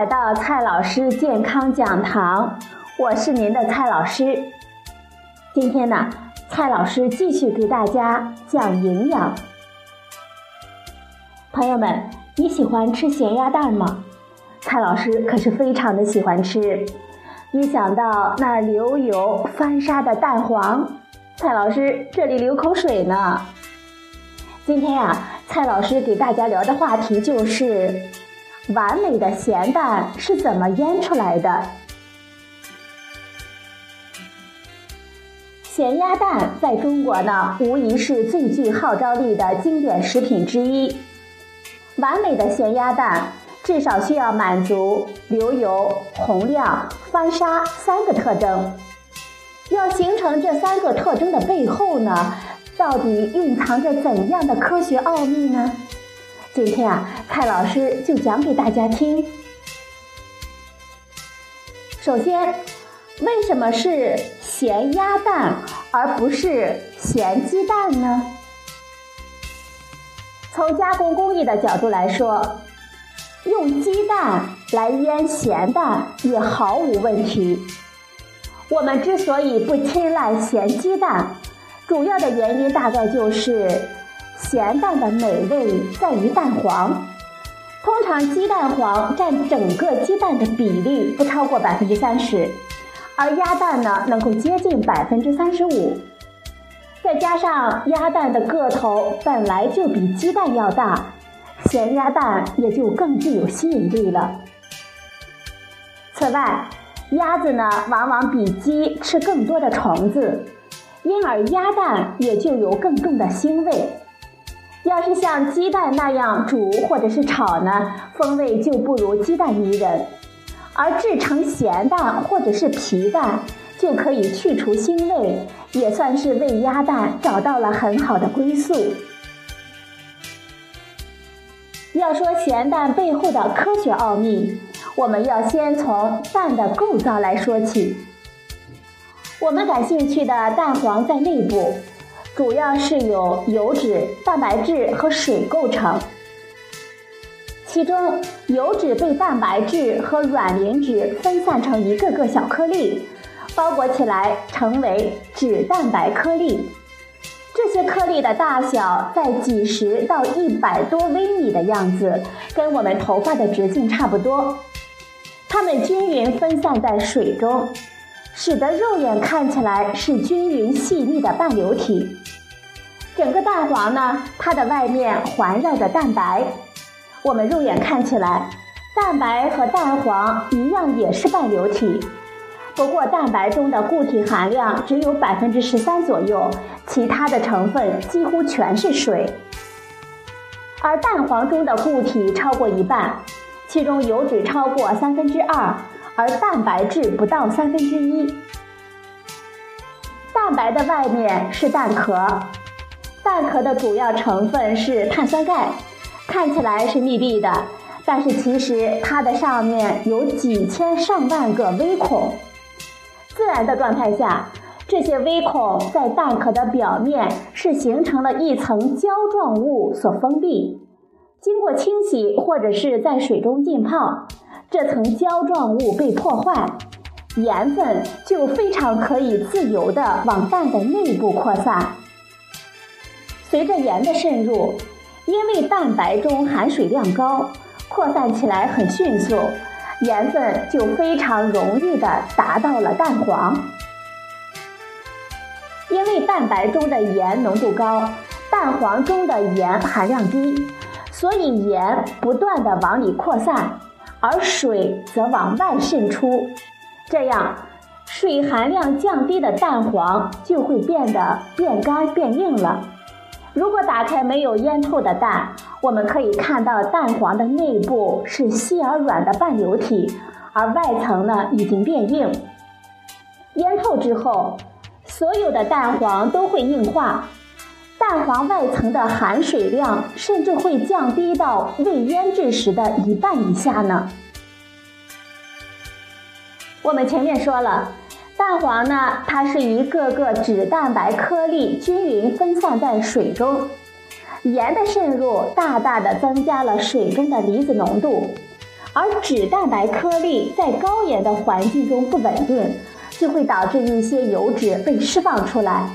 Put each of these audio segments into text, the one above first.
来到蔡老师健康讲堂，我是您的蔡老师。今天呢，蔡老师继续给大家讲营养。朋友们，你喜欢吃咸鸭蛋吗？蔡老师可是非常的喜欢吃。一想到那流油翻沙的蛋黄，蔡老师这里流口水呢。今天呀，蔡老师给大家聊的话题就是完美的咸蛋是怎么腌出来的。咸鸭蛋在中国呢，无疑是最具号召力的经典食品之一。完美的咸鸭蛋至少需要满足流油、红亮、翻沙三个特征。要形成这三个特征的背后呢？到底蕴藏着怎样的科学奥秘呢？今天啊，蔡老师就讲给大家听。首先，为什么是咸鸭蛋而不是咸鸡蛋呢？从加工工艺的角度来说，用鸡蛋来腌咸蛋也毫无问题。我们之所以不青睐咸鸡蛋，主要的原因大概就是咸蛋的美味在于蛋黄，通常鸡蛋黄占整个鸡蛋的比例不超过百分之三十，而鸭蛋呢能够接近百分之三十五，再加上鸭蛋的个头本来就比鸡蛋要大，咸鸭蛋也就更具有吸引力了。此外，鸭子呢往往比鸡吃更多的虫子。因而鸭蛋也就有更重的腥味。要是像鸡蛋那样煮或者是炒呢，风味就不如鸡蛋迷人。而制成咸蛋或者是皮蛋，就可以去除腥味，也算是为鸭蛋找到了很好的归宿。要说咸蛋背后的科学奥秘，我们要先从蛋的构造来说起。我们感兴趣的蛋黄在内部，主要是由油脂、蛋白质和水构成。其中，油脂被蛋白质和卵磷脂分散成一个个小颗粒，包裹起来成为脂蛋白颗粒。这些颗粒的大小在几十到一百多微米的样子，跟我们头发的直径差不多。它们均匀分散在水中。使得肉眼看起来是均匀细腻的半流体。整个蛋黄呢，它的外面环绕着蛋白。我们肉眼看起来，蛋白和蛋黄一样也是半流体。不过蛋白中的固体含量只有百分之十三左右，其他的成分几乎全是水。而蛋黄中的固体超过一半，其中油脂超过三分之二。而蛋白质不到三分之一。蛋白的外面是蛋壳，蛋壳的主要成分是碳酸钙，看起来是密闭的，但是其实它的上面有几千上万个微孔。自然的状态下，这些微孔在蛋壳的表面是形成了一层胶状物所封闭，经过清洗或者是在水中浸泡。这层胶状物被破坏，盐分就非常可以自由地往蛋的内部扩散。随着盐的渗入，因为蛋白中含水量高，扩散起来很迅速，盐分就非常容易的达到了蛋黄。因为蛋白中的盐浓度高，蛋黄中的盐含量低，所以盐不断的往里扩散。而水则往外渗出，这样水含量降低的蛋黄就会变得变干变硬了。如果打开没有腌透的蛋，我们可以看到蛋黄的内部是细而软的半流体，而外层呢已经变硬。腌透之后，所有的蛋黄都会硬化。蛋黄外层的含水量甚至会降低到未腌制时的一半以下呢。我们前面说了，蛋黄呢，它是一个个脂蛋白颗粒均匀分散在水中，盐的渗入大大的增加了水中的离子浓度，而脂蛋白颗粒在高盐的环境中不稳定，就会导致一些油脂被释放出来。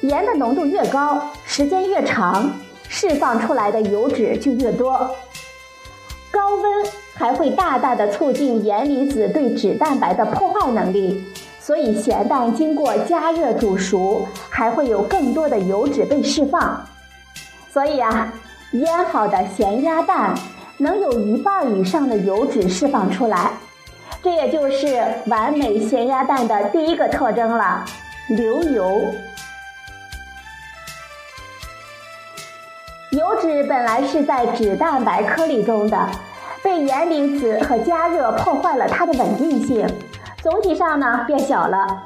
盐的浓度越高，时间越长，释放出来的油脂就越多。高温还会大大的促进盐离子对脂蛋白的破坏能力，所以咸蛋经过加热煮熟，还会有更多的油脂被释放。所以啊，腌好的咸鸭蛋能有一半以上的油脂释放出来，这也就是完美咸鸭蛋的第一个特征了——流油。油脂本来是在脂蛋白颗粒中的，被盐离子和加热破坏了它的稳定性，总体上呢变小了，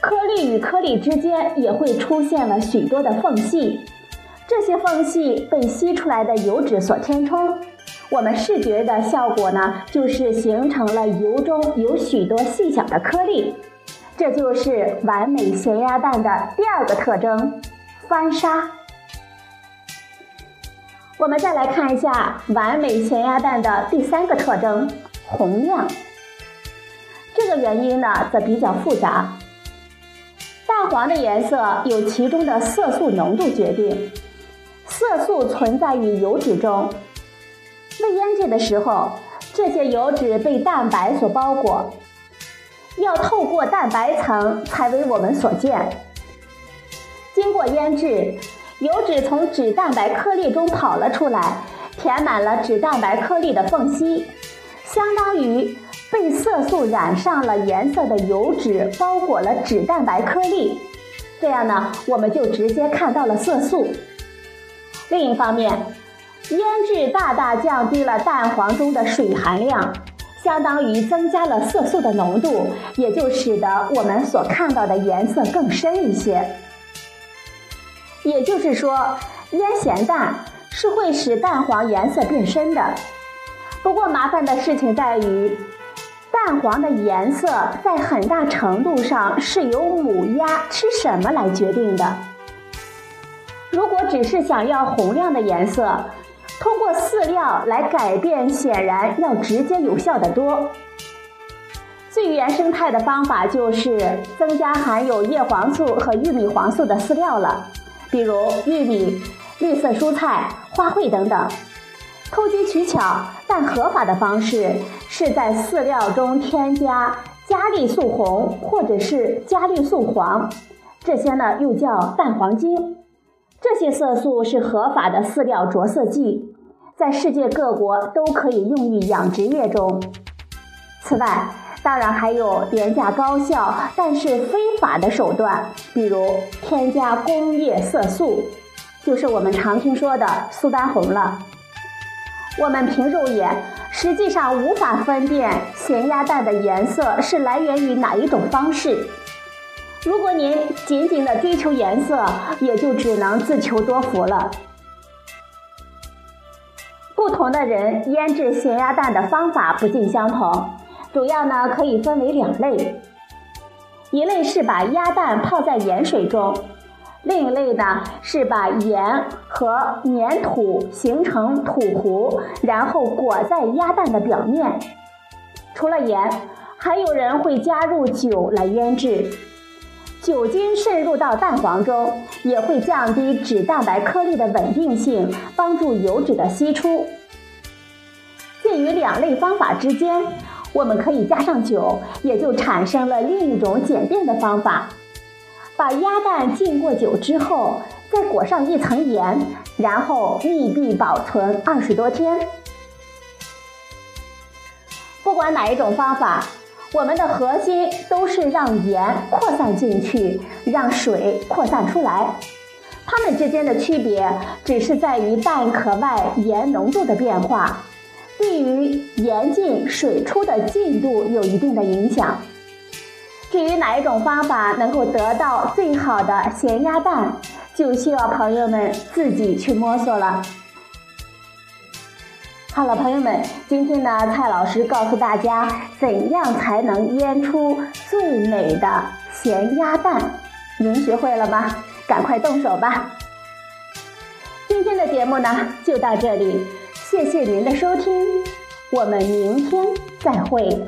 颗粒与颗粒之间也会出现了许多的缝隙。这些缝隙被吸出来的油脂所填充，我们视觉的效果呢，就是形成了油中有许多细小的颗粒。这就是完美咸鸭蛋的第二个特征——翻沙。我们再来看一下完美咸鸭蛋的第三个特征——红亮。这个原因呢，则比较复杂。蛋黄的颜色由其中的色素浓度决定。色素存在于油脂中，未腌制的时候，这些油脂被蛋白所包裹，要透过蛋白层才为我们所见。经过腌制，油脂从脂蛋白颗粒中跑了出来，填满了脂蛋白颗粒的缝隙，相当于色素染上了颜色的油脂包裹了脂蛋白颗粒。这样呢，我们就直接看到了色素。另一方面，腌制大大降低了蛋黄中的水含量，相当于增加了色素的浓度，也就使得我们所看到的颜色更深一些。也就是说，腌咸蛋是会使蛋黄颜色变深的。不过麻烦的事情在于，蛋黄的颜色在很大程度上是由母鸭吃什么来决定的。如果只是想要红亮的颜色，通过饲料来改变，显然要直接有效的多。最原生态的方法就是增加含有叶黄素和玉米黄素的饲料了，比如玉米、绿色蔬菜、花卉等等。投机取巧但合法的方式是在饲料中添加加利素红或者是加利素黄，这些呢又叫蛋黄精。这些色素是合法的饲料着色剂，在世界各国都可以用于养殖业中。此外，当然还有廉价高效但是非法的手段，比如添加工业色素，就是我们常听说的苏丹红了。我们凭肉眼实际上无法分辨咸鸭蛋的颜色是来源于哪一种方式。如果您仅仅的追求颜色，也就只能自求多福了。不同的人腌制咸鸭蛋的方法不尽相同，主要呢可以分为两类，一类是把鸭蛋泡在盐水中，另一类呢是把盐和粘土形成土糊，然后裹在鸭蛋的表面。除了盐，还有人会加入酒来腌制。酒精渗入到蛋黄中，也会降低脂蛋白颗粒的稳定性，帮助油脂的析出。介于两类方法之间，我们可以加上酒，也就产生了另一种简便的方法：把鸭蛋浸过酒之后，再裹上一层盐，然后密闭保存二十多天。不管哪一种方法。我们的核心都是让盐扩散进去，让水扩散出来。它们之间的区别只是在于蛋壳外盐浓度的变化，对于盐进水出的进度有一定的影响。至于哪一种方法能够得到最好的咸鸭蛋，就需要朋友们自己去摸索了。好了，朋友们，今天呢，蔡老师告诉大家怎样才能腌出最美的咸鸭蛋，您学会了吗？赶快动手吧！今天的节目呢就到这里，谢谢您的收听，我们明天再会。